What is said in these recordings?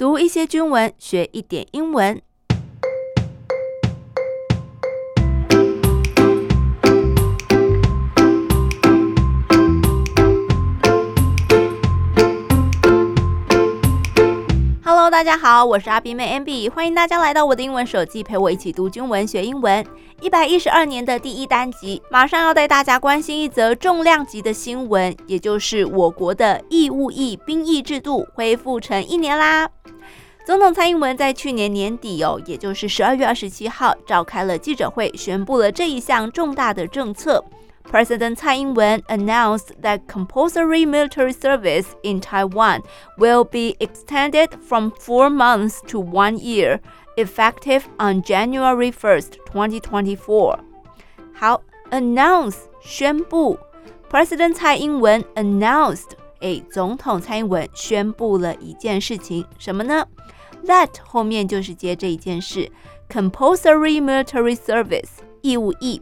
读一些军文，学一点英文。Hello，大家好，我是阿斌妹 MB，欢迎大家来到我的英文手记，陪我一起读军文学英文。一百一十二年的第一单集，马上要带大家关心一则重量级的新闻，也就是我国的义务役兵役制度恢复成一年啦。总统蔡英文在去年年底哦，也就是十二月二十七号召开了记者会，宣布了这一项重大的政策。President 蔡英文 announced that compulsory military service in Taiwan will be extended from four months to one year. Effective on January 1st, 2024。好，announce 宣布，President 蔡英文 announced，诶，总统蔡英文宣布了一件事情，什么呢 ？That 后面就是接这一件事，compulsory military service 义务役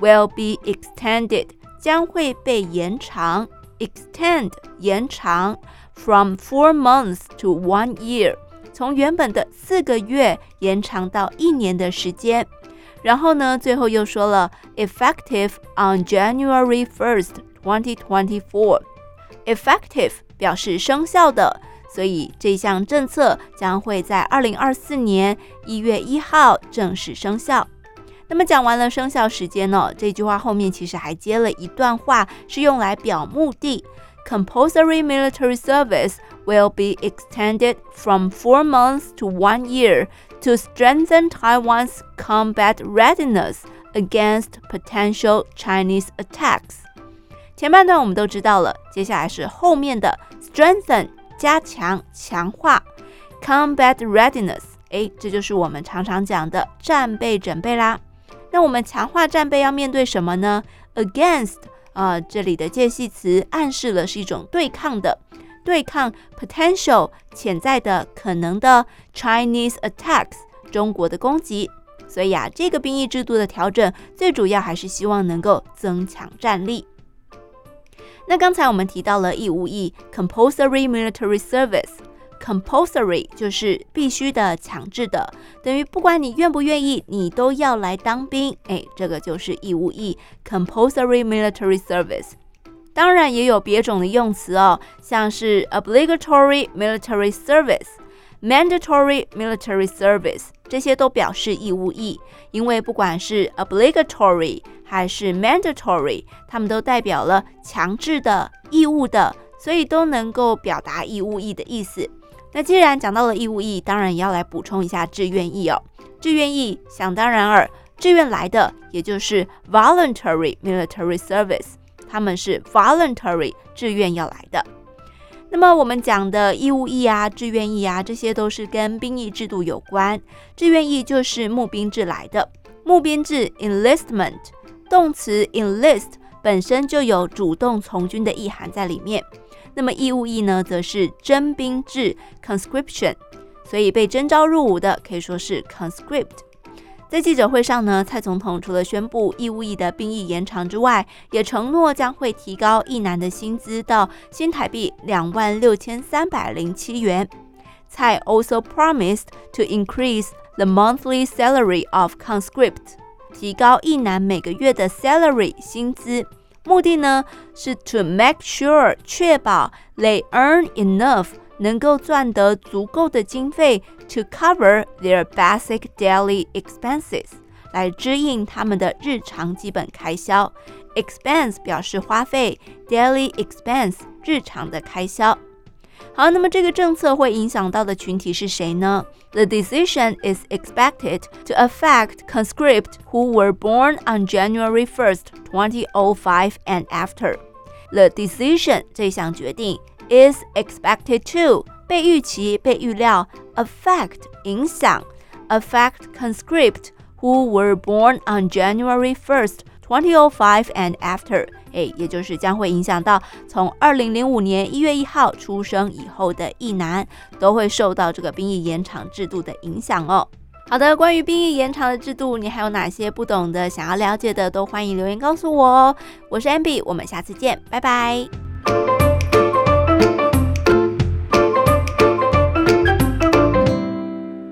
will be extended 将会被延长，extend 延长 from four months to one year。从原本的四个月延长到一年的时间，然后呢，最后又说了 effective on January 1st, 2024。effective 表示生效的， 所以这项政策将会在二零二四年一月一号正式生效。那么讲完了生效时间呢，这句话后面其实还接了一段话，是用来表目的。Compulsory military service will be extended from four months to one year to strengthen Taiwan's combat readiness against potential Chinese attacks。前半段我们都知道了，接下来是后面的 strengthen 加强强化 combat readiness，诶，这就是我们常常讲的战备准备啦。那我们强化战备要面对什么呢？Against 啊、这里的介系词暗示了是一种对抗的，对抗 potential 潜在的可能的 Chinese attacks 中国的攻击。所以啊，这个兵役制度的调整，最主要还是希望能够增强战力。那刚才我们提到了义务役 compulsory military service。Compulsory 就是必须的、强制的，等于不管你愿不愿意，你都要来当兵。哎，这个就是义务役 Compulsory Military Service。当然也有别种的用词哦，像是 Obligatory Military Service、Mandatory Military Service，这些都表示义务役。因为不管是 Obligatory 还是 Mandatory，它们都代表了强制的、义务的，所以都能够表达义务役的意思。那既然讲到了义务役，当然也要来补充一下志愿役哦。志愿役想当然尔，志愿来的，也就是 voluntary military service，他们是 voluntary 志愿要来的。那么我们讲的义务役啊、志愿役啊，这些都是跟兵役制度有关。志愿役就是募兵制来的，募兵制 enlistment，动词 enlist 本身就有主动从军的意涵在里面。那么义务役呢，则是征兵制 （conscription），所以被征召入伍的可以说是 conscript。在记者会上呢，蔡总统除了宣布义务役的兵役延长之外，也承诺将会提高役男的薪资到新台币两万六千三百零七元。蔡 also promised to increase the monthly salary of conscript，提高役男每个月的 salary 薪资。目的呢是 to make sure 确保 they earn enough 能够赚得足够的经费 to cover their basic daily expenses 来支应他们的日常基本开销。expense 表示花费，daily expense 日常的开销。好，那么这个政策会影响到的群体是谁呢？The decision is expected to affect conscript who were born on January 1st, 2005 and after. The decision 这项决定 is expected to 被预期、被预料 affect 影响 affect conscript who were born on January 1st. 2005 and after，哎，也就是将会影响到从二零零五年一月一号出生以后的役男，都会受到这个兵役延长制度的影响哦。好的，关于兵役延长的制度，你还有哪些不懂的、想要了解的，都欢迎留言告诉我哦。我是 Amber，我们下次见，拜拜。